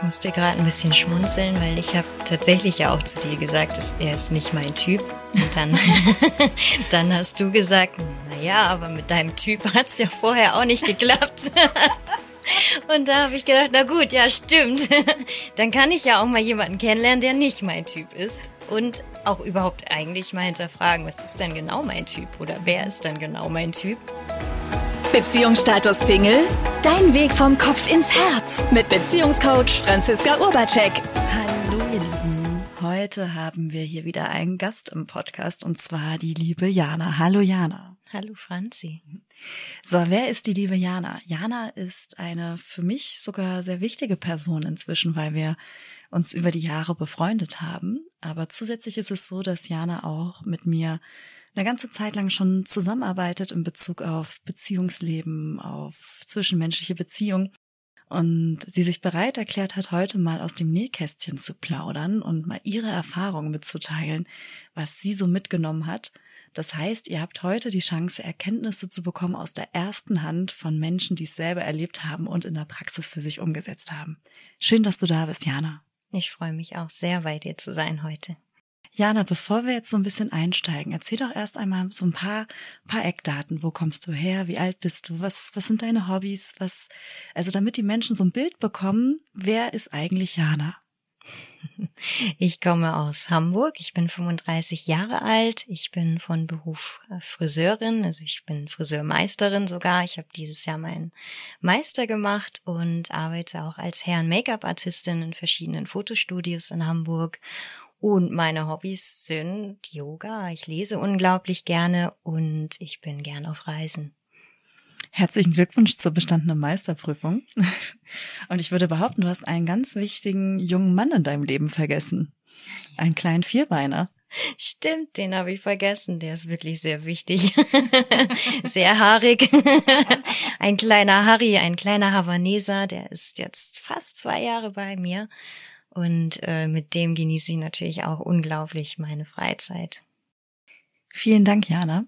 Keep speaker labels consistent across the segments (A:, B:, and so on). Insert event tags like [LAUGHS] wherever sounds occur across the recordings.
A: Ich musste gerade ein bisschen schmunzeln, weil ich habe tatsächlich ja auch zu dir gesagt, dass er ist nicht mein Typ. Und dann, [LAUGHS] dann hast du gesagt, na ja, aber mit deinem Typ hat's ja vorher auch nicht geklappt. [LAUGHS] Und da habe ich gedacht, na gut, ja, stimmt. [LAUGHS] Dann kann ich ja auch mal jemanden kennenlernen, der nicht mein Typ ist. Und auch überhaupt eigentlich mal hinterfragen, was ist denn genau mein Typ oder wer ist denn genau mein Typ?
B: Beziehungsstatus Single? Dein Weg vom Kopf ins Herz mit Beziehungscoach Franziska Urbacek.
C: Hallo ihr Lieben, heute haben wir hier wieder einen Gast im Podcast und zwar die liebe Jana. Hallo Jana.
A: Hallo Franzi.
C: So, wer ist die liebe Jana? Jana ist eine für mich sogar sehr wichtige Person inzwischen, weil wir uns über die Jahre befreundet haben. Aber zusätzlich ist es so, dass Jana auch mit mir eine ganze Zeit lang schon zusammenarbeitet in Bezug auf Beziehungsleben, auf zwischenmenschliche Beziehungen und sie sich bereit erklärt hat, heute mal aus dem Nähkästchen zu plaudern und mal ihre Erfahrungen mitzuteilen, was sie so mitgenommen hat. Das heißt, ihr habt heute die Chance, Erkenntnisse zu bekommen aus der ersten Hand von Menschen, die es selber erlebt haben und in der Praxis für sich umgesetzt haben. Schön, dass du da bist, Jana.
A: Ich freue mich auch sehr, bei dir zu sein heute.
C: Jana, bevor wir jetzt so ein bisschen einsteigen, erzähl doch erst einmal so ein paar, paar Eckdaten. Wo kommst du her? Wie alt bist du? Was, was sind deine Hobbys? Was, also damit die Menschen so ein Bild bekommen, wer ist eigentlich Jana? [LAUGHS]
A: Ich komme aus Hamburg. Ich bin 35 Jahre alt. Ich bin von Beruf äh, Friseurin, also ich bin Friseurmeisterin sogar. Ich habe dieses Jahr meinen Meister gemacht und arbeite auch als Herren Make-up-Artistin in verschiedenen Fotostudios in Hamburg und meine Hobbys sind Yoga, ich lese unglaublich gerne und ich bin gern auf Reisen.
C: Herzlichen Glückwunsch zur bestandenen Meisterprüfung. Und ich würde behaupten, du hast einen ganz wichtigen jungen Mann in deinem Leben vergessen. Einen kleinen Vierbeiner.
A: Stimmt, den habe ich vergessen. Der ist wirklich sehr wichtig. [LAUGHS] sehr haarig. ein kleiner Harry, ein kleiner Havaneser, der ist jetzt fast zwei Jahre bei mir. Und äh, mit dem genieße ich natürlich auch unglaublich meine Freizeit.
C: Vielen Dank, Jana.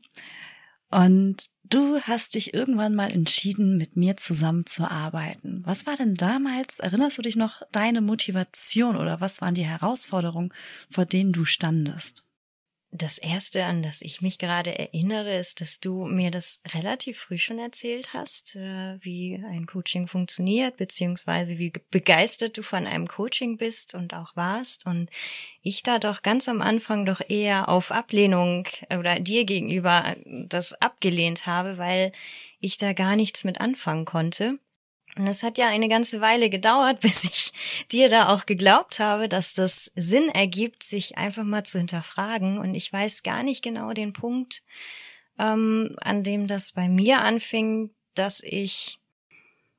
C: Und du hast dich irgendwann mal entschieden, mit mir zusammenzuarbeiten. Was war denn damals, erinnerst du dich noch, deine Motivation oder was waren die Herausforderungen, vor denen du standest?
A: Das erste, an das ich mich gerade erinnere, ist, dass du mir das relativ früh schon erzählt hast, äh, wie ein Coaching funktioniert, beziehungsweise wie begeistert du von einem Coaching bist und auch warst. Und ich da doch ganz am Anfang doch eher auf Ablehnung oder dir gegenüber das abgelehnt habe, weil ich da gar nichts mit anfangen konnte. Und es hat ja eine ganze Weile gedauert, [LAUGHS] bis ich dir da auch geglaubt habe, dass das Sinn ergibt, sich einfach mal zu hinterfragen. Und ich weiß gar nicht genau den Punkt, ähm, an dem das bei mir anfing, dass ich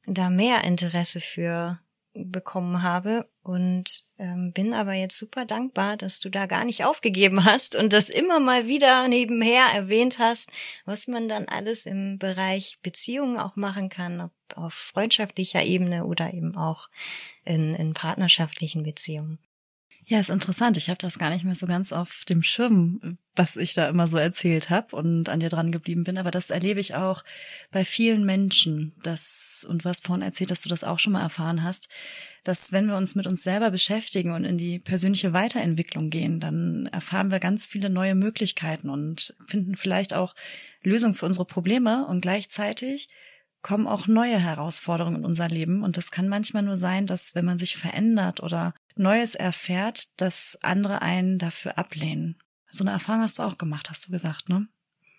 A: da mehr Interesse für bekommen habe und ähm, bin aber jetzt super dankbar, dass du da gar nicht aufgegeben hast und das immer mal wieder nebenher erwähnt hast, was man dann alles im Bereich Beziehungen auch machen kann, ob auf freundschaftlicher Ebene oder eben auch in, in partnerschaftlichen Beziehungen.
C: Ja, ist interessant. Ich habe das gar nicht mehr so ganz auf dem Schirm, was ich da immer so erzählt habe und an dir dran geblieben bin. Aber das erlebe ich auch bei vielen Menschen. Das und was vorhin erzählt, dass du das auch schon mal erfahren hast, dass wenn wir uns mit uns selber beschäftigen und in die persönliche Weiterentwicklung gehen, dann erfahren wir ganz viele neue Möglichkeiten und finden vielleicht auch Lösungen für unsere Probleme und gleichzeitig kommen auch neue Herausforderungen in unser Leben. Und das kann manchmal nur sein, dass wenn man sich verändert oder Neues erfährt, dass andere einen dafür ablehnen. So eine Erfahrung hast du auch gemacht, hast du gesagt, ne?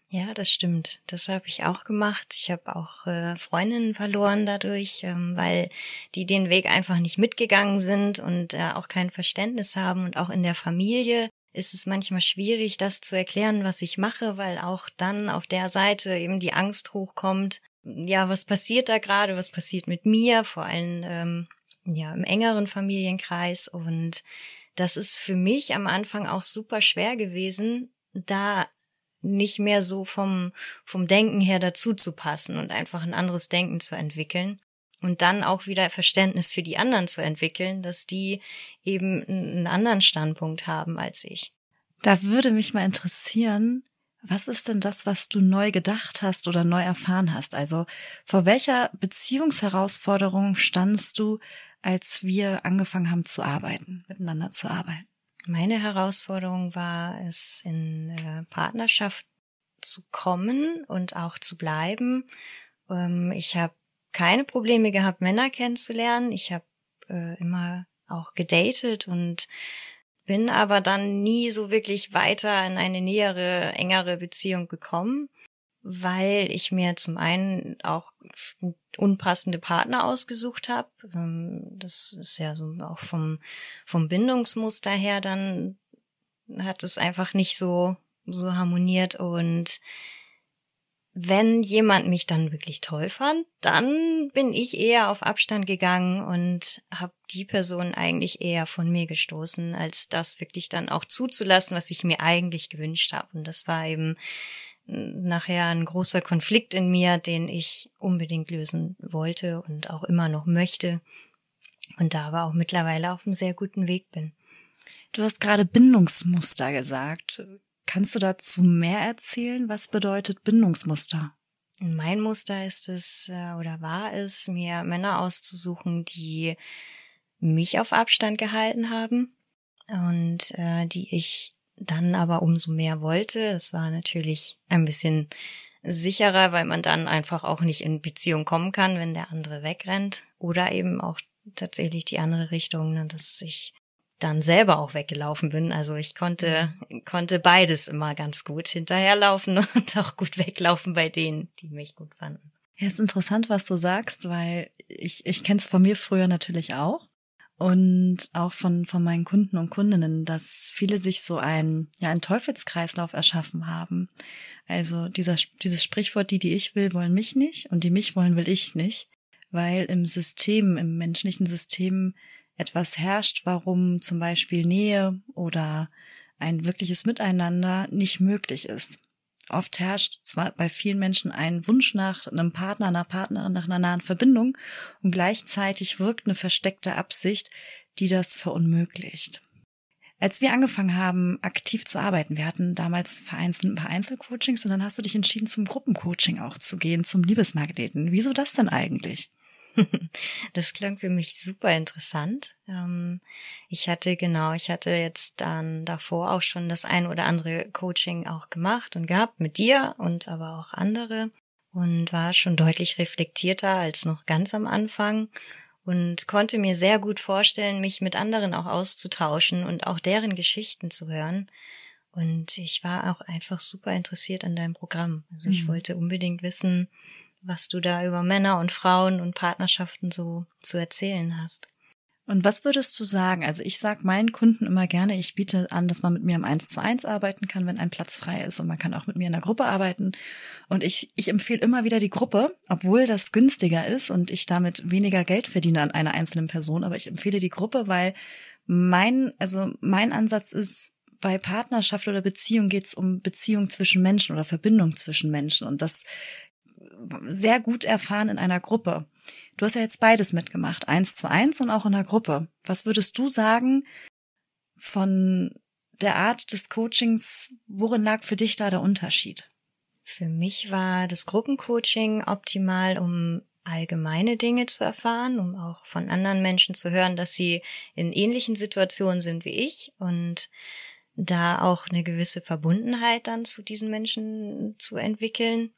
A: Ja, das stimmt. Das habe ich auch gemacht. Ich habe auch äh, Freundinnen verloren dadurch, ähm, weil die den Weg einfach nicht mitgegangen sind und äh, auch kein Verständnis haben. Und auch in der Familie ist es manchmal schwierig, das zu erklären, was ich mache, weil auch dann auf der Seite eben die Angst hochkommt. Ja, was passiert da gerade? Was passiert mit mir? Vor allem ähm, ja im engeren Familienkreis und das ist für mich am Anfang auch super schwer gewesen, da nicht mehr so vom, vom Denken her dazu zu passen und einfach ein anderes Denken zu entwickeln und dann auch wieder Verständnis für die anderen zu entwickeln, dass die eben einen anderen Standpunkt haben als ich.
C: Da würde mich mal interessieren, was ist denn das, was du neu gedacht hast oder neu erfahren hast? Also vor welcher Beziehungsherausforderung standst du, als wir angefangen haben zu arbeiten, miteinander zu arbeiten?
A: Meine Herausforderung war es, in äh, Partnerschaft zu kommen und auch zu bleiben. Ähm, ich habe keine Probleme gehabt, Männer kennenzulernen. Ich habe äh, immer auch gedatet und bin aber dann nie so wirklich weiter in eine nähere, engere Beziehung gekommen, weil ich mir zum einen auch unpassende Partner ausgesucht habe. Ähm, das ist ja so auch vom, vom Bindungsmuster her dann hat es einfach nicht so, so harmoniert und wenn jemand mich dann wirklich toll fand, dann bin ich eher auf Abstand gegangen und habe die Person eigentlich eher von mir gestoßen, als das wirklich dann auch zuzulassen, was ich mir eigentlich gewünscht habe. Und das war eben nachher ein großer Konflikt in mir, den ich unbedingt lösen wollte und auch immer noch möchte. Und da aber auch mittlerweile auf einem sehr guten Weg bin.
C: Du hast gerade Bindungsmuster gesagt. Kannst du dazu mehr erzählen? Was bedeutet Bindungsmuster?
A: Mein Muster ist es äh, oder war es, mir Männer auszusuchen, die mich auf Abstand gehalten haben und äh, die ich dann aber umso mehr wollte. Es war natürlich ein bisschen sicherer, weil man dann einfach auch nicht in Beziehung kommen kann, wenn der andere wegrennt. Oder eben auch tatsächlich die andere Richtung, ne, dass ich dann selber auch weggelaufen bin. Also ich konnte, konnte beides immer ganz gut hinterherlaufen [LAUGHS] und auch gut weglaufen bei denen, die mich gut fanden.
C: Ja, ist interessant, was du sagst, weil ich, ich kenne es von mir früher natürlich auch und auch von, von meinen Kunden und Kundinnen, dass viele sich so ein, ja, ein Teufelskreislauf erschaffen haben. Also dieser, dieses Sprichwort, die, die ich will, wollen mich nicht und die mich wollen, will ich nicht, weil im System, im menschlichen System etwas herrscht, warum zum Beispiel Nähe oder ein wirkliches Miteinander nicht möglich ist. Oft herrscht zwar bei vielen Menschen ein Wunsch nach einem Partner, einer Partnerin, nach einer nahen Verbindung und gleichzeitig wirkt eine versteckte Absicht, die das verunmöglicht. Als wir angefangen haben, aktiv zu arbeiten, wir hatten damals vereinzelt ein paar Einzelcoachings und dann hast du dich entschieden, zum Gruppencoaching auch zu gehen, zum Liebesmagneten. Wieso das denn eigentlich? [LAUGHS]
A: Das klang für mich super interessant. Ähm, ich hatte genau, ich hatte jetzt dann davor auch schon das ein oder andere Coaching auch gemacht und gehabt mit dir und aber auch andere und war schon deutlich reflektierter als noch ganz am Anfang und konnte mir sehr gut vorstellen, mich mit anderen auch auszutauschen und auch deren Geschichten zu hören. Und ich war auch einfach super interessiert an deinem Programm. Also ich mhm. wollte unbedingt wissen, was du da über Männer und Frauen und Partnerschaften so zu erzählen hast.
C: Und was würdest du sagen? Also ich sage meinen Kunden immer gerne, ich biete an, dass man mit mir im 1 zu 1 arbeiten kann, wenn ein Platz frei ist. Und man kann auch mit mir in der Gruppe arbeiten. Und ich, ich empfehle immer wieder die Gruppe, obwohl das günstiger ist und ich damit weniger Geld verdiene an einer einzelnen Person. Aber ich empfehle die Gruppe, weil mein, also mein Ansatz ist, bei Partnerschaft oder Beziehung geht es um Beziehung zwischen Menschen oder Verbindung zwischen Menschen. Und das sehr gut erfahren in einer Gruppe. Du hast ja jetzt beides mitgemacht, eins zu eins und auch in der Gruppe. Was würdest du sagen von der Art des Coachings, worin lag für dich da der Unterschied?
A: Für mich war das Gruppencoaching optimal, um allgemeine Dinge zu erfahren, um auch von anderen Menschen zu hören, dass sie in ähnlichen Situationen sind wie ich und da auch eine gewisse Verbundenheit dann zu diesen Menschen zu entwickeln.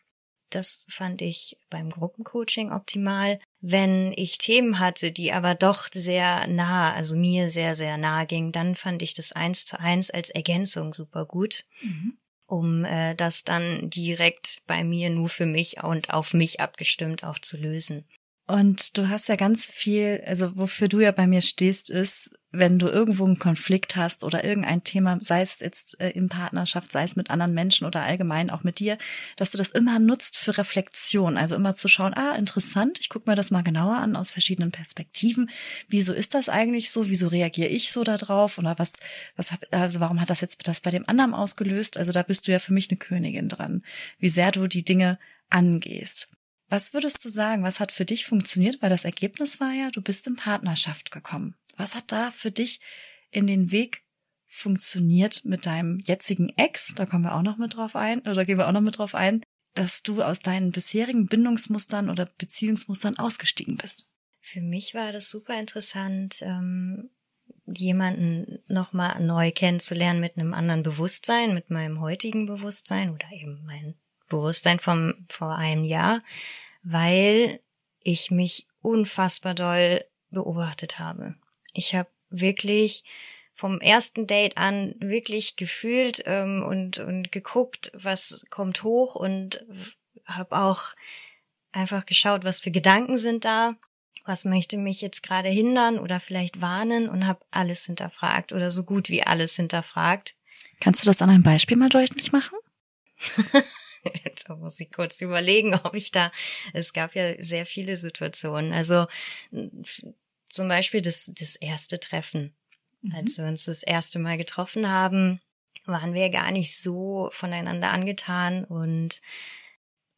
A: Das fand ich beim Gruppencoaching optimal. Wenn ich Themen hatte, die aber doch sehr nah, also mir sehr, sehr nah gingen, dann fand ich das eins zu eins als Ergänzung super gut. Mhm um äh, das dann direkt bei mir nur für mich und auf mich abgestimmt auch zu lösen.
C: Und du hast ja ganz viel, also wofür du ja bei mir stehst, ist, wenn du irgendwo einen Konflikt hast oder irgendein Thema, sei es jetzt äh, in Partnerschaft, sei es mit anderen Menschen oder allgemein auch mit dir, dass du das immer nutzt für Reflexion. Also immer zu schauen, ah, interessant, ich gucke mir das mal genauer an aus verschiedenen Perspektiven. Wieso ist das eigentlich so? Wieso reagiere ich so darauf? Oder was, was hab, also warum hat das jetzt das bei dem anderen ausgelöst? Also da bist du ja für mich eine Königin dran, wie sehr du die Dinge angehst. Was würdest du sagen, was hat für dich funktioniert? Weil das Ergebnis war ja, du bist in Partnerschaft gekommen. Was hat da für dich in den Weg funktioniert mit deinem jetzigen Ex? Da kommen wir auch noch mit drauf ein, oder gehen wir auch noch mit drauf ein, dass du aus deinen bisherigen Bindungsmustern oder Beziehungsmustern ausgestiegen bist.
A: Für mich war das super interessant, ähm, jemanden nochmal neu kennenzulernen mit einem anderen Bewusstsein, mit meinem heutigen Bewusstsein oder eben mein Bewusstsein vom vor einem Jahr, weil ich mich unfassbar doll beobachtet habe. Ich habe wirklich vom ersten Date an wirklich gefühlt ähm, und und geguckt, was kommt hoch und habe auch einfach geschaut, was für Gedanken sind da was möchte mich jetzt gerade hindern oder vielleicht warnen und habe alles hinterfragt oder so gut wie alles hinterfragt.
C: Kannst du das an einem Beispiel mal deutlich machen? [LAUGHS] [LAUGHS]
A: Jetzt muss ich kurz überlegen, ob ich da, es gab ja sehr viele Situationen. Also zum Beispiel das, das erste Treffen. Mhm. Als wir uns das erste Mal getroffen haben, waren wir gar nicht so voneinander angetan und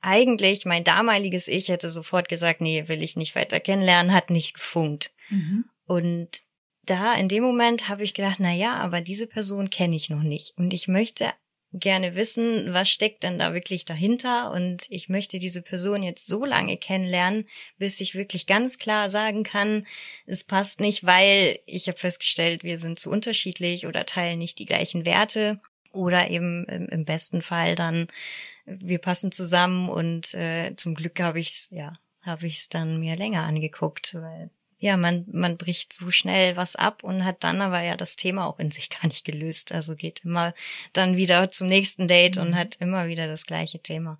A: eigentlich mein damaliges Ich hätte sofort gesagt, nee, will ich nicht weiter kennenlernen, hat nicht gefunkt. Mhm. Und da in dem Moment habe ich gedacht, na ja, aber diese Person kenne ich noch nicht und ich möchte gerne wissen, was steckt denn da wirklich dahinter? Und ich möchte diese Person jetzt so lange kennenlernen, bis ich wirklich ganz klar sagen kann, es passt nicht, weil ich habe festgestellt, wir sind zu unterschiedlich oder teilen nicht die gleichen Werte. Oder eben im, besten Fall dann wir passen zusammen und äh, zum Glück habe ich's ja habe ich's dann mir länger angeguckt, weil ja man man bricht so schnell was ab und hat dann aber ja das Thema auch in sich [LAUGHS] gar nicht gelöst. Also geht immer dann wieder zum nächsten Date mhm. und hat immer wieder das gleiche Thema.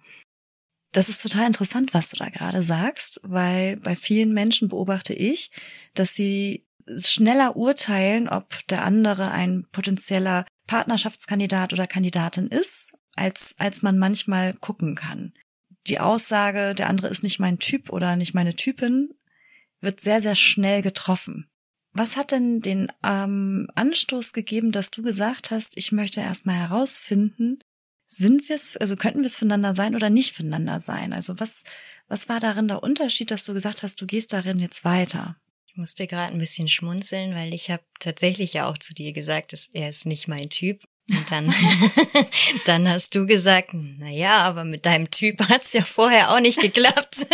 C: Das ist total interessant, was du da gerade sagst, weil bei vielen Menschen beobachte ich, dass sie schneller urteilen, ob der andere ein potenzieller Partnerschaftskandidat oder Kandidatin ist, als, als man manchmal gucken kann. Die Aussage, der andere ist nicht mein Typ oder nicht meine Typin, wird sehr, sehr schnell getroffen. Was hat denn den ähm, Anstoß gegeben, dass du gesagt hast, ich möchte erstmal herausfinden, sind wir es, also könnten wir es voneinander sein oder nicht voneinander sein? Also was, was war darin der Unterschied, dass du gesagt hast, du gehst darin jetzt weiter?
A: Ich musste gerade ein bisschen schmunzeln, weil ich habe tatsächlich ja auch zu dir gesagt, dass er ist nicht mein Typ. Und dann, [LAUGHS] [LAUGHS] dann hast du gesagt, na ja, aber mit deinem Typ hat's ja vorher auch nicht geklappt. [LAUGHS]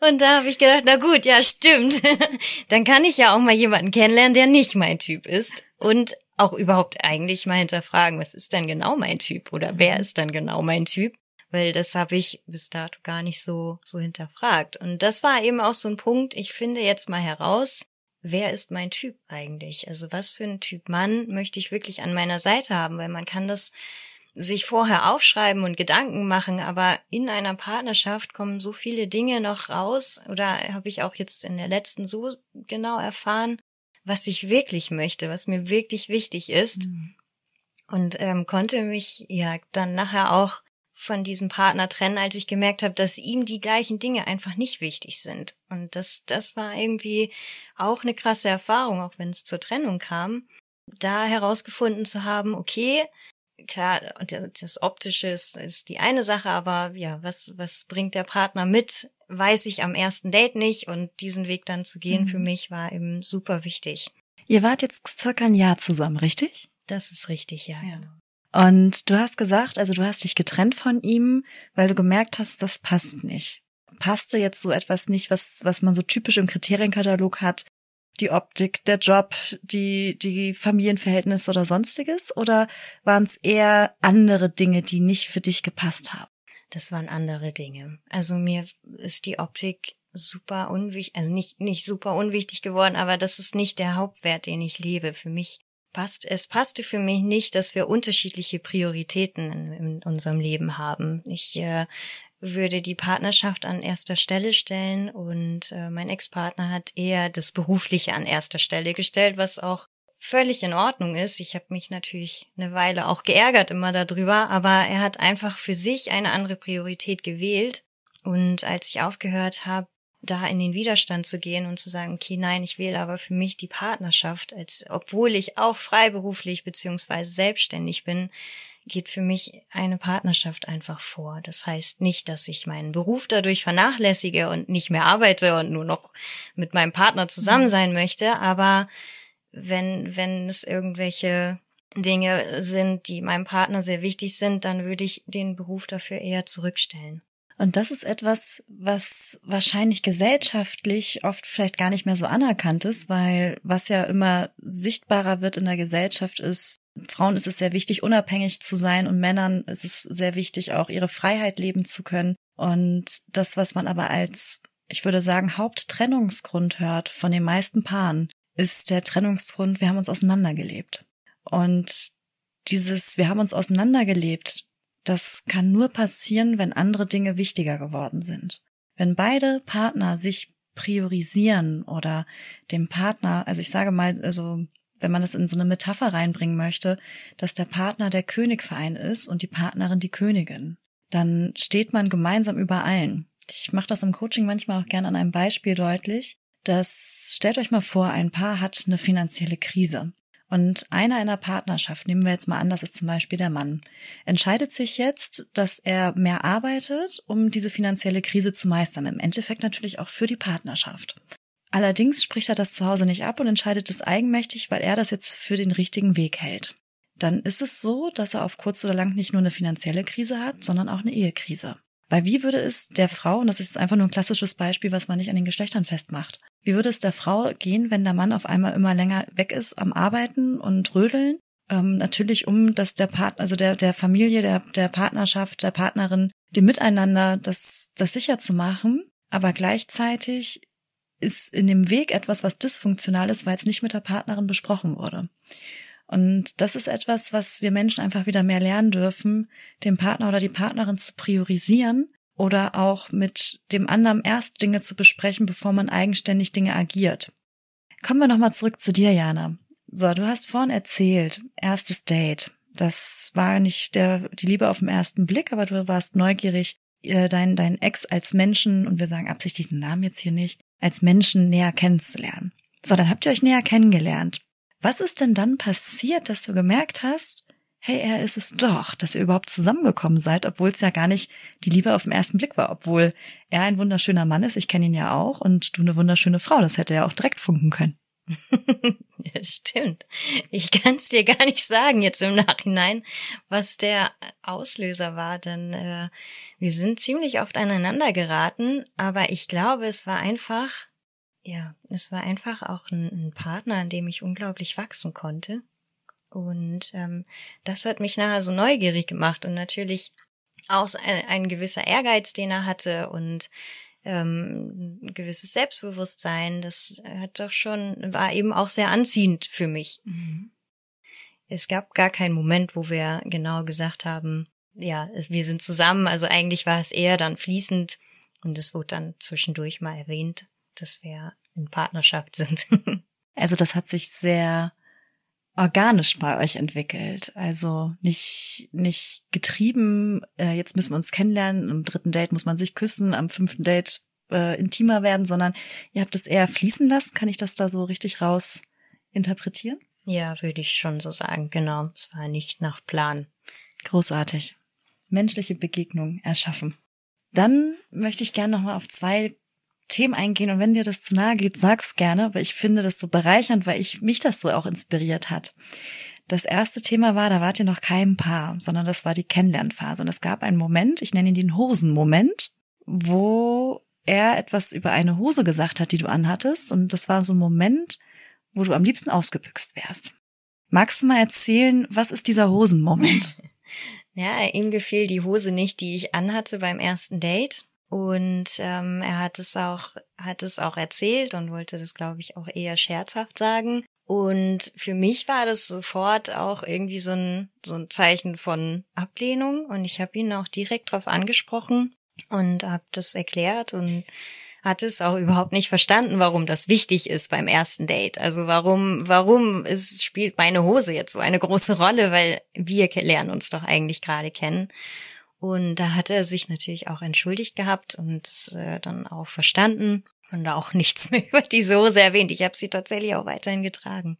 A: Und da habe ich gedacht, na gut, ja, stimmt. [LAUGHS] Dann kann ich ja auch mal jemanden kennenlernen, der nicht mein Typ ist. Und auch überhaupt eigentlich mal hinterfragen, was ist denn genau mein Typ oder wer ist dann genau mein Typ? Weil das habe ich bis dato gar nicht so, so hinterfragt. Und das war eben auch so ein Punkt, ich finde jetzt mal heraus, wer ist mein Typ eigentlich? Also was für ein Typ Mann möchte ich wirklich an meiner Seite haben? Weil man kann das sich vorher aufschreiben und Gedanken machen, aber in einer Partnerschaft kommen so viele Dinge noch raus oder habe ich auch jetzt in der letzten so genau erfahren, was ich wirklich möchte, was mir wirklich wichtig ist. Mhm. Und ähm, konnte mich ja dann nachher auch von diesem Partner trennen, als ich gemerkt habe, dass ihm die gleichen Dinge einfach nicht wichtig sind. Und das, das war irgendwie auch eine krasse Erfahrung, auch wenn es zur Trennung kam, da herausgefunden zu haben, okay, klar, das Optische ist, ist die eine Sache, aber ja, was, was bringt der Partner mit, weiß ich am ersten Date nicht und diesen Weg dann zu gehen mhm. für mich war eben super wichtig.
C: Ihr wart jetzt circa ein Jahr zusammen, richtig?
A: Das ist richtig, ja. ja.
C: Genau. Und du hast gesagt, also du hast dich getrennt von ihm, weil du gemerkt hast, das passt nicht. Passte jetzt so etwas nicht, was, was man so typisch im Kriterienkatalog hat, die Optik, der Job, die, die Familienverhältnisse oder sonstiges? Oder waren es eher andere Dinge, die nicht für dich gepasst haben?
A: Das waren andere Dinge. Also mir ist die Optik super unwichtig, also nicht, nicht super unwichtig geworden, aber das ist nicht der Hauptwert, den ich lebe. Für mich passt, es passte für mich nicht, dass wir unterschiedliche Prioritäten in, in unserem Leben haben. Ich äh, würde die Partnerschaft an erster Stelle stellen und äh, mein Ex-Partner hat eher das Berufliche an erster Stelle gestellt, was auch völlig in Ordnung ist. Ich habe mich natürlich eine Weile auch geärgert immer darüber, aber er hat einfach für sich eine andere Priorität gewählt. Und als ich aufgehört habe, da in den Widerstand zu gehen und zu sagen, okay, nein, ich wähle aber für mich die Partnerschaft, als obwohl ich auch freiberuflich beziehungsweise selbstständig bin, geht für mich eine Partnerschaft einfach vor. Das heißt nicht, dass ich meinen Beruf dadurch vernachlässige und nicht mehr arbeite und nur noch mit meinem Partner zusammen mhm. sein möchte, aber wenn, wenn es irgendwelche Dinge sind, die meinem Partner sehr wichtig sind, dann würde ich den Beruf dafür eher zurückstellen.
C: Und das ist etwas, was wahrscheinlich gesellschaftlich oft vielleicht gar nicht mehr so anerkannt ist, weil was ja immer sichtbarer wird in der Gesellschaft ist, Frauen ist es sehr wichtig, unabhängig zu sein und Männern ist es sehr wichtig, auch ihre Freiheit leben zu können. Und das, was man aber als, ich würde sagen, Haupttrennungsgrund hört von den meisten Paaren, ist der Trennungsgrund, wir haben uns auseinandergelebt. Und dieses, wir haben uns auseinandergelebt, das kann nur passieren, wenn andere Dinge wichtiger geworden sind. Wenn beide Partner sich priorisieren oder dem Partner, also ich sage mal, also wenn man das in so eine Metapher reinbringen möchte, dass der Partner der König für ist und die Partnerin die Königin, dann steht man gemeinsam über allen. Ich mache das im Coaching manchmal auch gerne an einem Beispiel deutlich. Das stellt euch mal vor, ein Paar hat eine finanzielle Krise. Und einer in der Partnerschaft, nehmen wir jetzt mal an, das ist zum Beispiel der Mann, entscheidet sich jetzt, dass er mehr arbeitet, um diese finanzielle Krise zu meistern. Im Endeffekt natürlich auch für die Partnerschaft. Allerdings spricht er das zu Hause nicht ab und entscheidet es eigenmächtig, weil er das jetzt für den richtigen Weg hält. Dann ist es so, dass er auf kurz oder lang nicht nur eine finanzielle Krise hat, sondern auch eine Ehekrise. Weil wie würde es der Frau, und das ist einfach nur ein klassisches Beispiel, was man nicht an den Geschlechtern festmacht, wie würde es der Frau gehen, wenn der Mann auf einmal immer länger weg ist am Arbeiten und Rödeln? Ähm, natürlich um, dass der Partner, also der, der Familie, der, der Partnerschaft, der Partnerin, dem Miteinander das, das sicher zu machen. Aber gleichzeitig ist in dem Weg etwas, was dysfunktional ist, weil es nicht mit der Partnerin besprochen wurde. Und das ist etwas, was wir Menschen einfach wieder mehr lernen dürfen, den Partner oder die Partnerin zu priorisieren oder auch mit dem anderen erst Dinge zu besprechen, bevor man eigenständig Dinge agiert. Kommen wir nochmal zurück zu dir, Jana. So, du hast vorhin erzählt, erstes Date. Das war nicht der, die Liebe auf den ersten Blick, aber du warst neugierig, äh, dein, dein Ex als Menschen, und wir sagen absichtlich den Namen jetzt hier nicht, als Menschen näher kennenzulernen. So, dann habt ihr euch näher kennengelernt. Was ist denn dann passiert, dass du gemerkt hast, hey, er ist es doch, dass ihr überhaupt zusammengekommen seid, obwohl es ja gar nicht die Liebe auf den ersten Blick war, obwohl er ein wunderschöner Mann ist, ich kenne ihn ja auch, und du eine wunderschöne Frau, das hätte ja auch direkt funken können. [LAUGHS]
A: ja, stimmt. Ich kann es dir gar nicht sagen jetzt im Nachhinein, was der Auslöser war, denn äh, wir sind ziemlich oft aneinander geraten, aber ich glaube, es war einfach, ja, es war einfach auch ein, ein Partner, an dem ich unglaublich wachsen konnte. Und ähm, das hat mich nachher so neugierig gemacht und natürlich auch ein, ein gewisser Ehrgeiz, den er hatte und ähm, ein gewisses Selbstbewusstsein. Das hat doch schon, war eben auch sehr anziehend für mich. Mhm. Es gab gar keinen Moment, wo wir genau gesagt haben, ja, wir sind zusammen. Also eigentlich war es eher dann fließend und es wurde dann zwischendurch mal erwähnt, dass wir in Partnerschaft [LAUGHS] sind.
C: also das hat sich sehr organisch bei euch entwickelt. Also nicht, nicht getrieben, äh, jetzt müssen wir uns kennenlernen, am dritten Date muss man sich küssen, am fünften Date äh, intimer werden, sondern ihr habt es eher fließen lassen. Kann ich das da so richtig raus interpretieren?
A: Ja, würde ich schon so sagen, genau. Es war nicht nach Plan.
C: Großartig menschliche Begegnung erschaffen. Dann möchte ich gerne nochmal auf zwei Themen eingehen und wenn dir das zu nahe geht, sag's gerne, weil ich finde das so bereichernd, weil ich mich das so auch inspiriert hat. Das erste Thema war, da wart ihr noch kein Paar, sondern das war die Kennenlernphase und es gab einen Moment, ich nenne ihn den Hosenmoment, wo er etwas über eine Hose gesagt hat, die du anhattest und das war so ein Moment, wo du am liebsten ausgebüxt wärst. Magst du mal erzählen, was ist dieser Hosenmoment? [LAUGHS]
A: Ja, ihm gefiel die Hose nicht, die ich anhatte beim ersten Date. Und ähm, er hat es auch, hat es auch erzählt und wollte das, glaube ich, auch eher scherzhaft sagen. Und für mich war das sofort auch irgendwie so ein, so ein Zeichen von Ablehnung. Und ich habe ihn auch direkt darauf angesprochen und habe das erklärt und hat es auch überhaupt nicht verstanden, warum das wichtig ist beim ersten Date. Also warum, warum ist, spielt meine Hose jetzt so eine große Rolle, weil wir lernen uns doch eigentlich gerade kennen. Und da hat er sich natürlich auch entschuldigt gehabt und äh, dann auch verstanden und auch [LAUGHS] nichts mehr über diese Hose erwähnt. Ich habe sie tatsächlich auch weiterhin getragen.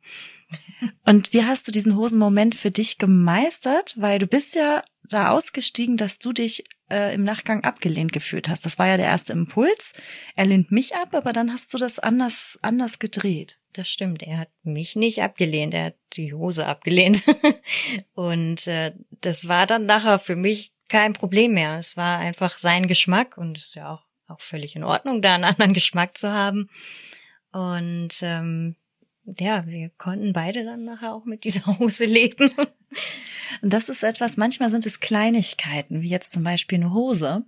C: Und wie hast du diesen Hosenmoment für dich gemeistert? Weil du bist ja da ausgestiegen, dass du dich äh, im Nachgang abgelehnt gefühlt hast. Das war ja der erste Impuls. Er lehnt mich ab, aber dann hast du das anders, anders gedreht.
A: Das stimmt. Er hat mich nicht abgelehnt. Er hat die Hose abgelehnt. [LAUGHS] und äh, das war dann nachher für mich kein Problem mehr. Es war einfach sein Geschmack und es ist ja auch, auch völlig in Ordnung, da einen anderen Geschmack zu haben. Und ähm, ja, wir konnten beide dann nachher auch mit dieser [LAUGHS] Hose leben.
C: Und das ist etwas, manchmal sind es Kleinigkeiten, wie jetzt zum Beispiel eine Hose,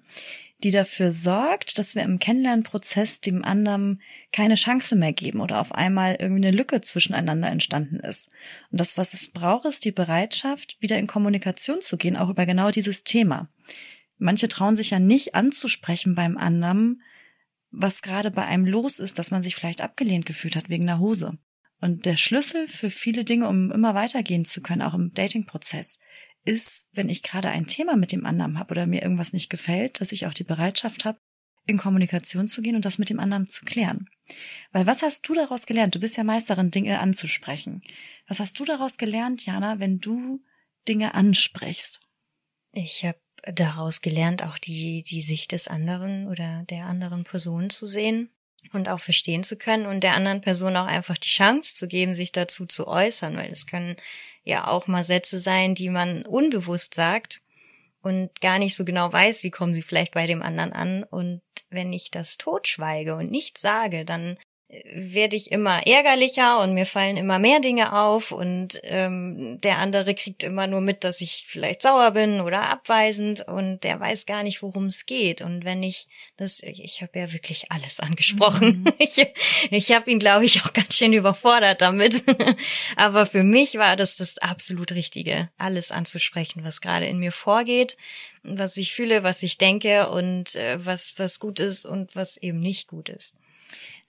C: die dafür sorgt, dass wir im Kennenlernprozess dem anderen keine Chance mehr geben oder auf einmal irgendwie eine Lücke zwischeneinander entstanden ist. Und das, was es braucht, ist die Bereitschaft, wieder in Kommunikation zu gehen, auch über genau dieses Thema. Manche trauen sich ja nicht anzusprechen beim anderen, was gerade bei einem los ist, dass man sich vielleicht abgelehnt gefühlt hat wegen einer Hose. Und der Schlüssel für viele Dinge, um immer weitergehen zu können, auch im Dating-Prozess, ist, wenn ich gerade ein Thema mit dem anderen habe oder mir irgendwas nicht gefällt, dass ich auch die Bereitschaft habe, in Kommunikation zu gehen und das mit dem anderen zu klären. Weil was hast du daraus gelernt? Du bist ja Meisterin, Dinge anzusprechen. Was hast du daraus gelernt, Jana, wenn du Dinge ansprichst?
A: Ich habe daraus gelernt, auch die, die Sicht des anderen oder der anderen Person zu sehen und auch verstehen zu können und der anderen Person auch einfach die Chance zu geben, sich dazu zu äußern, weil es können ja auch mal Sätze sein, die man unbewusst sagt und gar nicht so genau weiß, wie kommen sie vielleicht bei dem anderen an. Und wenn ich das totschweige und nicht sage, dann werde ich immer ärgerlicher und mir fallen immer mehr Dinge auf und ähm, der andere kriegt immer nur mit, dass ich vielleicht sauer bin oder abweisend und der weiß gar nicht, worum es geht. Und wenn ich das, ich habe ja wirklich alles angesprochen. Mhm. [LAUGHS] Ich, ich habe ihn, glaube ich, auch ganz schön überfordert damit. [LAUGHS] Aber für mich war das das absolut Richtige, alles anzusprechen, was gerade in mir vorgeht, was ich fühle, was ich denke und äh, was was gut ist und was eben nicht gut ist.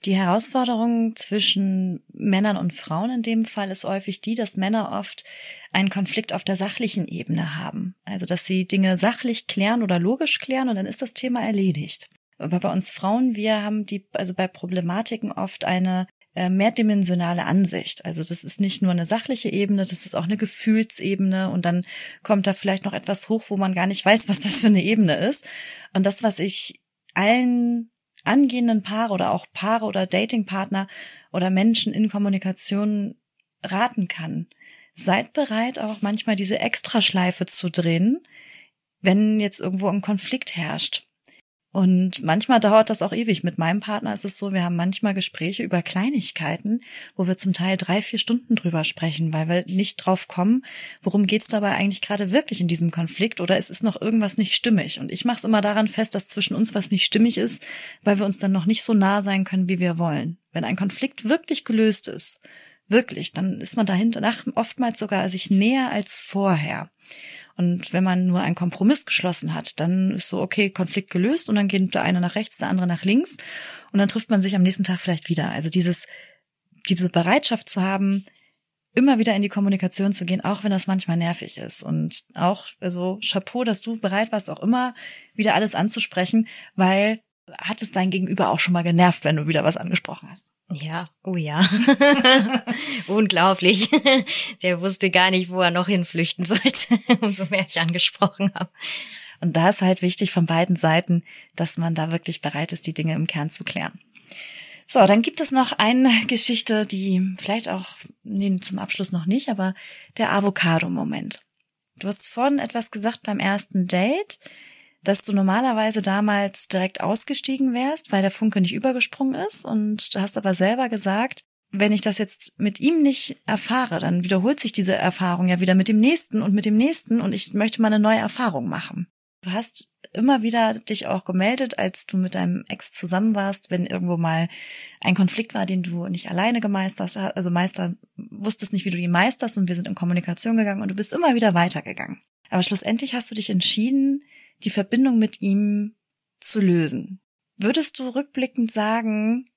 C: Die Herausforderung zwischen Männern und Frauen in dem Fall ist häufig die, dass Männer oft einen Konflikt auf der sachlichen Ebene haben. Also, dass sie Dinge sachlich klären oder logisch klären und dann ist das Thema erledigt. Aber bei uns Frauen, wir haben die, also bei Problematiken oft eine äh, mehrdimensionale Ansicht. Also das ist nicht nur eine sachliche Ebene, das ist auch eine Gefühlsebene und dann kommt da vielleicht noch etwas hoch, wo man gar nicht weiß, was das für eine Ebene ist. Und das, was ich allen angehenden Paare oder auch Paare oder Datingpartner oder Menschen in Kommunikation raten kann. Seid bereit, auch manchmal diese Extraschleife zu drehen, wenn jetzt irgendwo ein Konflikt herrscht. Und manchmal dauert das auch ewig. Mit meinem Partner ist es so, wir haben manchmal Gespräche über Kleinigkeiten, wo wir zum Teil drei, vier Stunden drüber sprechen, weil wir nicht drauf kommen, worum geht's dabei eigentlich gerade wirklich in diesem Konflikt oder es ist noch irgendwas nicht stimmig. Und ich mache es immer daran fest, dass zwischen uns was nicht stimmig ist, weil wir uns dann noch nicht so nah sein können, wie wir wollen. Wenn ein Konflikt wirklich gelöst ist, wirklich, dann ist man dahinter nach oftmals sogar sich näher als vorher. Und wenn man nur einen Kompromiss geschlossen hat, dann ist so, okay, Konflikt gelöst und dann geht der eine nach rechts, der andere nach links und dann trifft man sich am nächsten Tag vielleicht wieder. Also dieses, diese Bereitschaft zu haben, immer wieder in die Kommunikation zu gehen, auch wenn das manchmal nervig ist. Und auch, also Chapeau, dass du bereit warst, auch immer wieder alles anzusprechen, weil hat es dein Gegenüber auch schon mal genervt, wenn du wieder was angesprochen hast.
A: Ja, oh ja. [LAUGHS] Unglaublich. Der wusste gar nicht, wo er noch hinflüchten sollte, [LAUGHS] umso mehr ich angesprochen habe.
C: Und da ist halt wichtig von beiden Seiten, dass man da wirklich bereit ist, die Dinge im Kern zu klären. So, dann gibt es noch eine Geschichte, die vielleicht auch, nee, zum Abschluss noch nicht, aber der Avocado-Moment. Du hast vorhin etwas gesagt beim ersten Date dass du normalerweise damals direkt ausgestiegen wärst, weil der Funke nicht übergesprungen ist und du hast aber selber gesagt, wenn ich das jetzt mit ihm nicht erfahre, dann wiederholt sich diese Erfahrung ja wieder mit dem nächsten und mit dem nächsten und ich möchte mal eine neue Erfahrung machen. Du hast immer wieder dich auch gemeldet, als du mit deinem Ex zusammen warst, wenn irgendwo mal ein Konflikt war, den du nicht alleine gemeistert hast, also Meister wusstest nicht, wie du ihn meisterst und wir sind in Kommunikation gegangen und du bist immer wieder weitergegangen. Aber schlussendlich hast du dich entschieden, die Verbindung mit ihm zu lösen. Würdest du rückblickend sagen,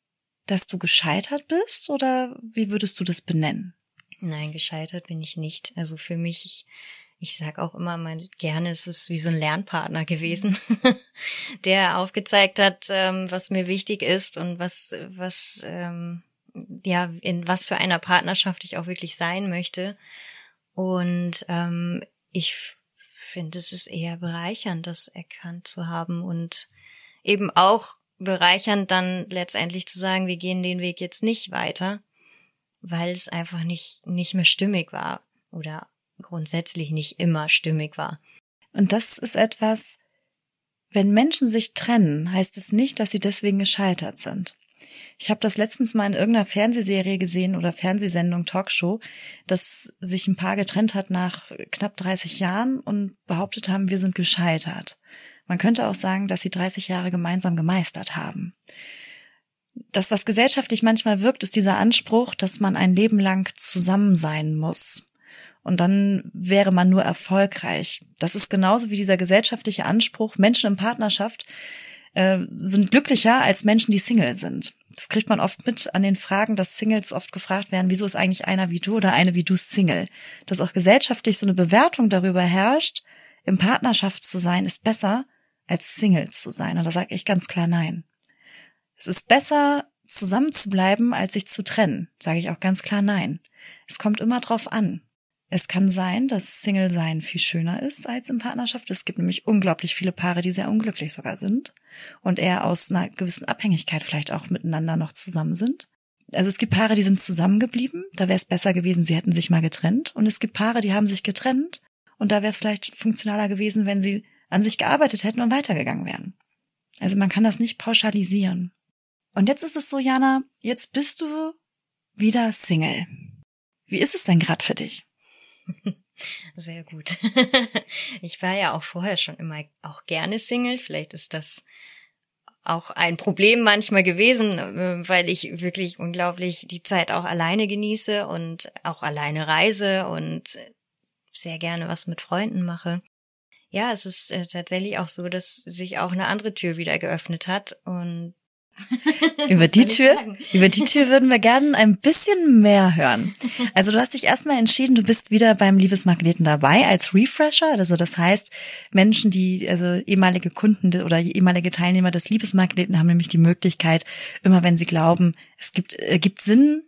C: dass du gescheitert bist oder wie würdest du das benennen?
A: Nein, gescheitert bin ich nicht. Also für mich, ich, ich sag auch immer mal gerne, es ist wie so ein Lernpartner gewesen, [LAUGHS] der aufgezeigt hat, ähm, was mir wichtig ist und was, was, ähm, ja, in was für einer Partnerschaft ich auch wirklich sein möchte. Und ähm, ich finde, es ist eher bereichernd, das erkannt zu haben und eben auch bereichernd dann letztendlich zu sagen, wir gehen den Weg jetzt nicht weiter, weil es einfach nicht, nicht mehr stimmig war oder grundsätzlich nicht immer stimmig war.
C: Und das ist etwas, wenn Menschen sich trennen, heißt es nicht, dass sie deswegen gescheitert sind. Ich habe das letztens mal in irgendeiner Fernsehserie gesehen oder Fernsehsendung, Talkshow, dass sich ein Paar getrennt hat nach knapp 30 Jahren und behauptet haben, wir sind gescheitert. Man könnte auch sagen, dass sie 30 Jahre gemeinsam gemeistert haben. Das, was gesellschaftlich manchmal wirkt, ist dieser Anspruch, dass man ein Leben lang zusammen sein muss. Und dann wäre man nur erfolgreich. Das ist genauso wie dieser gesellschaftliche Anspruch, Menschen in Partnerschaft äh, sind glücklicher als Menschen, die Single sind. Das kriegt man oft mit an den Fragen, dass Singles oft gefragt werden, wieso ist eigentlich einer wie du oder eine wie du Single? Dass auch gesellschaftlich so eine Bewertung darüber herrscht, im Partnerschaft zu sein, ist besser als Single zu sein. Und da sage ich ganz klar nein. Es ist besser, zusammen zu bleiben, als sich zu trennen. Sage ich auch ganz klar nein. Es kommt immer drauf an. Es kann sein, dass Single sein viel schöner ist als in Partnerschaft. Es gibt nämlich unglaublich viele Paare, die sehr unglücklich sogar sind und eher aus einer gewissen Abhängigkeit vielleicht auch miteinander noch zusammen sind. Also es gibt Paare, die sind zusammengeblieben, da wäre es besser gewesen, sie hätten sich mal getrennt. Und es gibt Paare, die haben sich getrennt und da wäre es vielleicht funktionaler gewesen, wenn sie an sich gearbeitet hätten und weitergegangen wären. Also man kann das nicht pauschalisieren. Und jetzt ist es so, Jana, jetzt bist du wieder Single. Wie ist es denn gerade für dich? [LAUGHS]
A: Sehr gut. [LAUGHS] Ich war ja auch vorher schon immer auch gerne Single. Vielleicht ist das auch ein Problem manchmal gewesen, äh, weil ich wirklich unglaublich die Zeit auch alleine genieße und auch alleine reise und sehr gerne was mit Freunden mache. Ja, es ist äh, tatsächlich auch so, dass sich auch eine andere Tür wieder geöffnet hat und [LAUGHS]
C: über die Tür, [LAUGHS] über die Tür würden wir gerne ein bisschen mehr hören. Also du hast dich erstmal entschieden, du bist wieder beim Liebesmagneten dabei als Refresher. Also das heißt, Menschen, die, also ehemalige Kunden oder ehemalige Teilnehmer des Liebesmagneten haben nämlich die Möglichkeit, immer wenn sie glauben, es gibt, äh, gibt Sinn,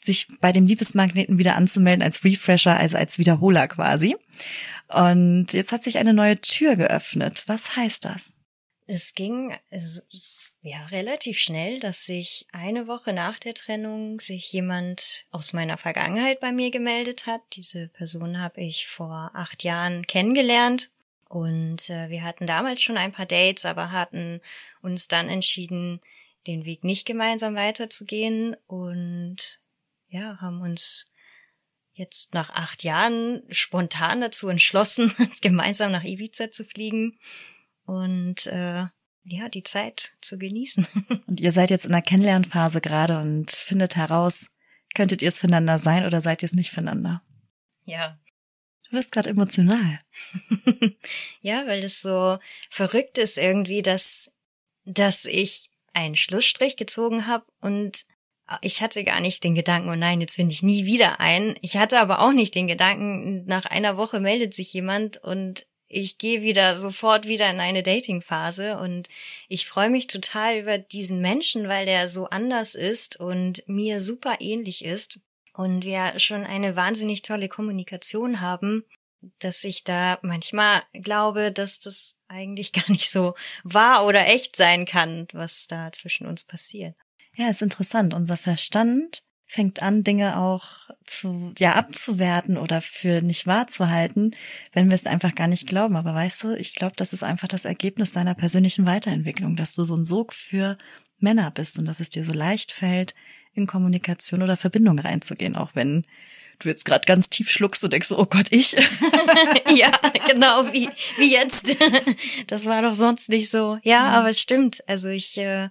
C: sich bei dem Liebesmagneten wieder anzumelden als Refresher, also als Wiederholer quasi. Und jetzt hat sich eine neue Tür geöffnet. Was heißt das?
A: Es ging ja relativ schnell, dass sich eine Woche nach der Trennung sich jemand aus meiner Vergangenheit bei mir gemeldet hat. Diese Person habe ich vor acht Jahren kennengelernt. Und äh, wir hatten damals schon ein paar Dates, aber hatten uns dann entschieden, den Weg nicht gemeinsam weiterzugehen. Und ja, haben uns jetzt nach acht Jahren spontan dazu entschlossen, [LAUGHS] gemeinsam nach Ibiza zu fliegen. Und äh, ja, die Zeit zu genießen. [LAUGHS]
C: Und ihr seid jetzt in der Kennenlernphase gerade und findet heraus, könntet ihr es füreinander sein oder seid ihr es nicht füreinander?
A: Ja.
C: Du wirst gerade emotional. [LAUGHS]
A: ja, weil es so verrückt ist irgendwie, dass, dass ich einen Schlussstrich gezogen habe und ich hatte gar nicht den Gedanken, oh nein, jetzt finde ich nie wieder ein. Ich hatte aber auch nicht den Gedanken, nach einer Woche meldet sich jemand und ich gehe wieder sofort wieder in eine Dating-Phase und ich freue mich total über diesen Menschen, weil der so anders ist und mir super ähnlich ist und wir schon eine wahnsinnig tolle Kommunikation haben, dass ich da manchmal glaube, dass das eigentlich [LAUGHS] gar nicht so wahr oder echt sein kann, was da zwischen uns passiert.
C: Ja, ist interessant. Unser Verstand fängt an, Dinge auch zu, ja, abzuwerten oder für nicht wahr zu halten, wenn wir es einfach gar nicht glauben. Aber weißt du, ich glaube, das ist einfach das Ergebnis deiner persönlichen Weiterentwicklung, dass du so ein Sog für Männer bist und dass es dir so leicht fällt, in Kommunikation oder Verbindung reinzugehen, auch wenn du jetzt gerade ganz tief schluckst und denkst, oh Gott, ich. [LAUGHS] [LAUGHS]
A: ja, genau, wie, wie jetzt. [LAUGHS] das war doch sonst nicht so. Ja, mhm. aber es stimmt. Also ich, äh,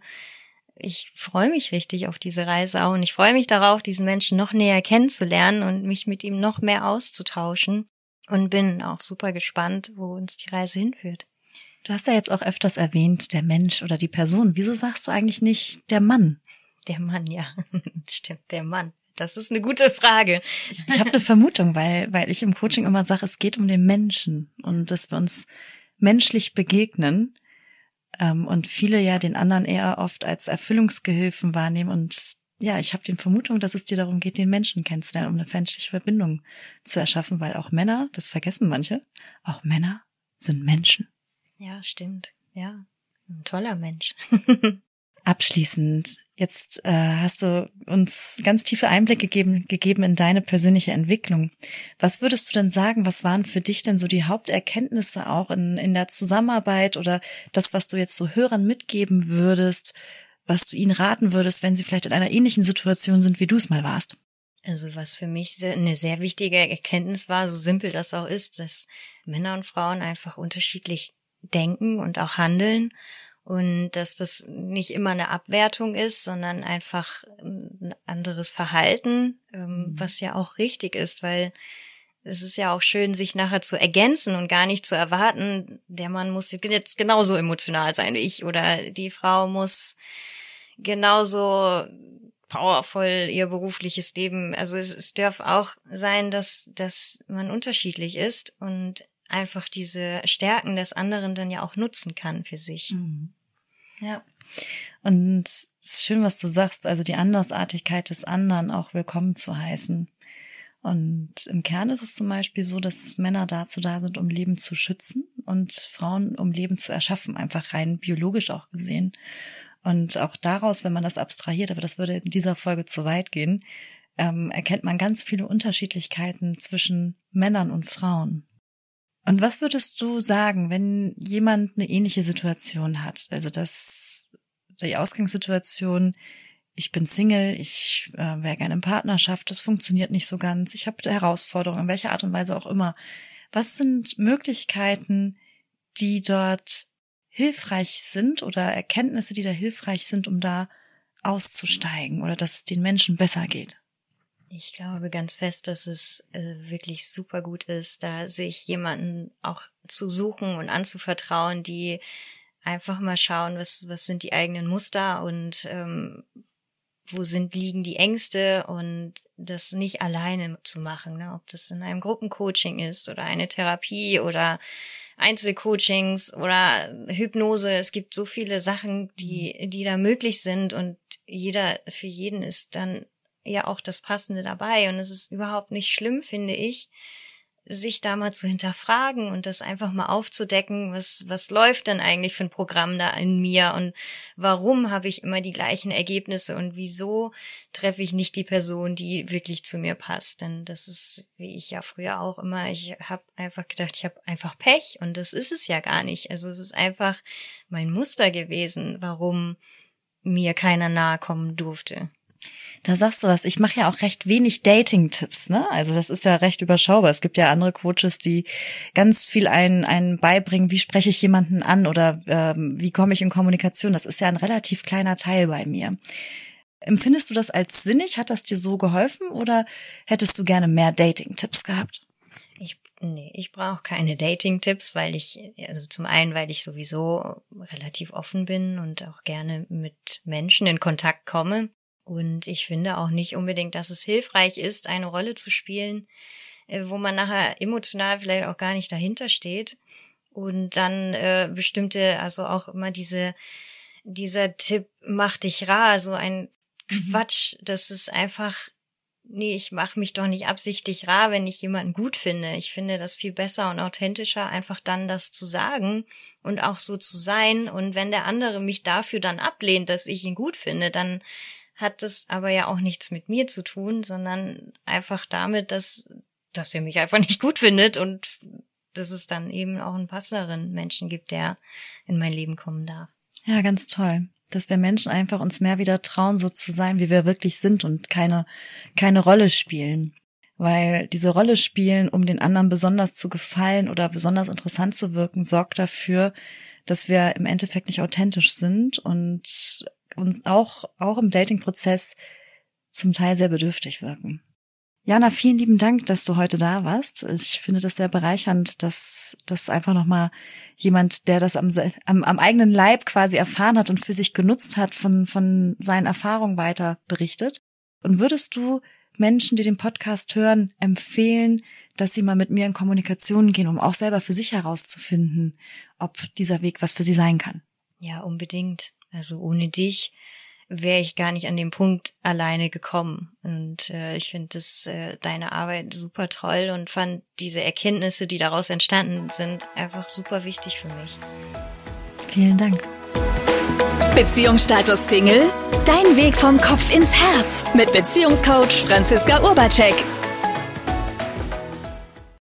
A: ich freue mich richtig auf diese Reise auch und ich freue mich darauf, diesen Menschen noch näher kennenzulernen und mich mit ihm noch mehr auszutauschen und bin auch super gespannt, wo uns die Reise hinführt.
C: Du hast ja jetzt auch öfters erwähnt, der Mensch oder die Person. Wieso sagst du eigentlich nicht der Mann?
A: Der Mann, ja. [LAUGHS] Stimmt, der Mann. Das ist eine gute Frage.
C: Ich, habe eine Vermutung, weil, weil ich im Coaching immer sage, es geht um den Menschen und dass wir uns menschlich begegnen ähm, und viele ja den anderen eher oft als Erfüllungsgehilfen wahrnehmen und ja, ich habe die Vermutung, dass es dir darum geht, den Menschen kennenzulernen, um eine menschliche Verbindung zu erschaffen, weil auch Männer, das vergessen manche, auch Männer sind Menschen.
A: Ja, stimmt. Ja, ein toller Mensch. [LAUGHS]
C: Abschließend, jetzt äh, hast du uns ganz tiefe Einblicke gegeben, gegeben in deine persönliche Entwicklung. Was würdest du denn sagen, was waren für dich denn so die Haupterkenntnisse auch in, in der Zusammenarbeit oder das, was du jetzt so Hörern mitgeben würdest, was du ihnen raten würdest, wenn sie vielleicht in einer ähnlichen Situation sind, wie du es mal warst?
A: Also was für mich eine sehr wichtige Erkenntnis war, so simpel das auch ist, dass Männer und Frauen einfach unterschiedlich denken und auch handeln und dass das nicht immer eine Abwertung ist, sondern einfach ein anderes Verhalten, ähm, mhm. was ja auch richtig ist, weil es ist ja auch schön, sich nachher zu ergänzen und gar nicht zu erwarten, der Mann muss jetzt genauso emotional sein wie ich oder die Frau muss genauso powervoll ihr berufliches Leben. Also es, es darf auch sein, dass, dass man unterschiedlich ist und einfach diese Stärken des anderen dann ja auch nutzen kann für sich. Mhm.
C: Ja. Und es ist schön, was du sagst, also die Andersartigkeit des anderen auch willkommen zu heißen. Und im Kern ist es zum Beispiel so, dass Männer dazu da sind, um Leben zu schützen und Frauen, um Leben zu erschaffen, einfach rein biologisch auch gesehen. Und auch daraus, wenn man das abstrahiert, aber das würde in dieser Folge zu weit gehen, ähm, erkennt man ganz viele Unterschiedlichkeiten zwischen Männern und Frauen. Und was würdest du sagen, wenn jemand eine ähnliche Situation hat? Also dass die Ausgangssituation, ich bin Single, ich äh, wäre gerne in Partnerschaft, das funktioniert nicht so ganz, ich habe Herausforderungen, in welcher Art und Weise auch immer. Was sind Möglichkeiten, die dort hilfreich sind oder Erkenntnisse, die da hilfreich sind, um da auszusteigen oder dass es den Menschen besser geht?
A: Ich glaube ganz fest, dass es äh, wirklich super gut ist, da sich jemanden auch zu suchen und anzuvertrauen, die einfach mal schauen, was, was sind die eigenen Muster und ähm, wo sind, liegen die Ängste und das nicht alleine zu machen, ne? ob das in einem Gruppencoaching ist oder eine Therapie oder Einzelcoachings oder Hypnose. Es gibt so viele Sachen, die, die da möglich sind und jeder, für jeden ist dann ja auch das Passende dabei. Und es ist überhaupt nicht schlimm, finde ich, sich da mal zu hinterfragen und das einfach mal aufzudecken, was, was läuft denn eigentlich für ein Programm da in mir und warum habe ich immer die gleichen Ergebnisse und wieso treffe ich nicht die Person, die wirklich zu mir passt. Denn das ist, wie ich ja früher auch immer, ich habe einfach gedacht, ich habe einfach Pech und das ist es ja gar nicht. Also es ist einfach mein Muster gewesen, warum mir keiner nahe kommen durfte.
C: Da sagst du was. Ich mache ja auch recht wenig Dating-Tipps, ne? Also das ist ja recht überschaubar. Es gibt ja andere Coaches, die ganz viel einen, einen beibringen, wie spreche ich jemanden an oder ähm, wie komme ich in Kommunikation. Das ist ja ein relativ kleiner Teil bei mir. Empfindest du das als sinnig? Hat das dir so geholfen oder hättest du gerne mehr Dating-Tipps gehabt?
A: Ich, nee, ich brauche keine Dating-Tipps, weil ich, also zum einen, weil ich sowieso relativ offen bin und auch gerne mit Menschen in Kontakt komme. Und ich finde auch nicht unbedingt, dass es hilfreich ist, eine Rolle zu spielen, äh, wo man nachher emotional vielleicht auch gar nicht dahinter steht. Und dann äh, bestimmte, also auch immer diese, dieser Tipp, mach dich rar, so ein mhm. Quatsch, das ist einfach, nee, ich mache mich doch nicht absichtlich rar, wenn ich jemanden gut finde. Ich finde das viel besser und authentischer, einfach dann das zu sagen und auch so zu sein. Und wenn der andere mich dafür dann ablehnt, dass ich ihn gut finde, dann hat das aber ja auch nichts mit mir zu tun, sondern einfach damit, dass, dass er mich einfach [LAUGHS] nicht gut findet und dass es dann eben auch einen passenderen Menschen gibt, der in mein Leben kommen darf.
C: Ja, ganz toll. Dass wir Menschen einfach uns mehr wieder trauen, so zu sein, wie wir wirklich sind und keine, keine Rolle spielen. Weil diese Rolle spielen, um den anderen besonders zu gefallen oder besonders interessant zu wirken, sorgt dafür, dass wir im Endeffekt nicht authentisch sind und uns auch, auch im Dating-Prozess zum Teil sehr bedürftig wirken. Jana, vielen lieben Dank, dass du heute da warst. Ich finde das sehr bereichernd, dass das einfach nochmal jemand, der das am, am, am eigenen Leib quasi erfahren hat und für sich genutzt hat, von, von seinen Erfahrungen weiter berichtet. Und würdest du Menschen, die den Podcast hören, empfehlen, dass sie mal mit mir in Kommunikation gehen, um auch selber für sich herauszufinden, ob dieser Weg was für sie sein kann?
A: Ja, unbedingt. Also ohne dich wäre ich gar nicht an dem Punkt alleine gekommen. Und äh, ich finde das äh, deine Arbeit super toll und fand diese Erkenntnisse, die daraus entstanden sind, einfach super wichtig für mich.
C: Vielen Dank.
B: Beziehungsstatus Single? Dein Weg vom Kopf ins Herz mit Beziehungscoach Franziska Urbacek.